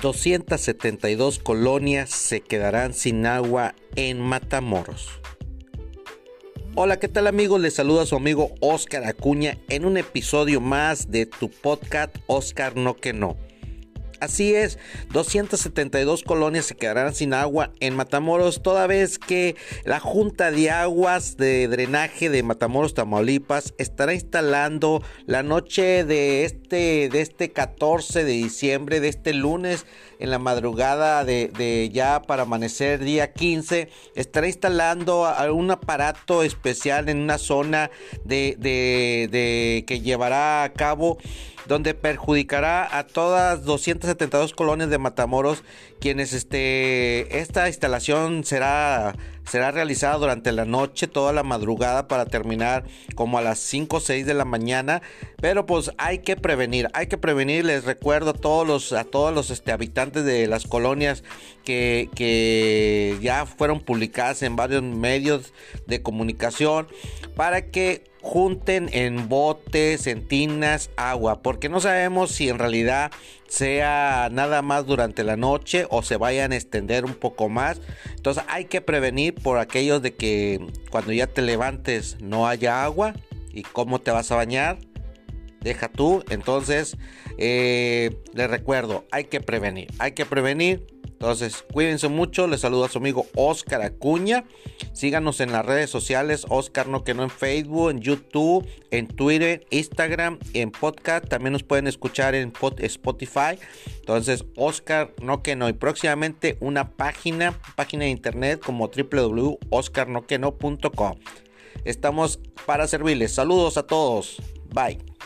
272 colonias se quedarán sin agua en Matamoros. Hola, ¿qué tal amigos? Les saluda su amigo Oscar Acuña en un episodio más de tu podcast Oscar No que No. Así es, 272 colonias se quedarán sin agua en Matamoros, toda vez que la Junta de Aguas de Drenaje de Matamoros, Tamaulipas, estará instalando la noche de este, de este 14 de diciembre, de este lunes, en la madrugada de, ya para amanecer día 15, estará instalando un aparato especial en una zona de, de que llevará a cabo donde perjudicará a todas 272 colonias de Matamoros, quienes este, esta instalación será, será realizada durante la noche, toda la madrugada para terminar como a las 5 o 6 de la mañana, pero pues hay que prevenir, hay que prevenir, les recuerdo a todos los, a todos los este, habitantes de las colonias que, que ya fueron publicadas en varios medios de comunicación para que junten en botes, en tinas, agua, porque no sabemos si en realidad sea nada más durante la noche o se vayan a extender un poco más. Entonces hay que prevenir por aquellos de que cuando ya te levantes no haya agua y cómo te vas a bañar. Deja tú, entonces eh, les recuerdo, hay que prevenir, hay que prevenir entonces, cuídense mucho. Les saluda a su amigo Oscar Acuña. Síganos en las redes sociales. Oscar no que no en Facebook, en YouTube, en Twitter, Instagram, en podcast. También nos pueden escuchar en Spotify. Entonces, Oscar no que no. Y próximamente una página, página de internet como www.oscarnoqueno.com. Estamos para servirles. Saludos a todos. Bye.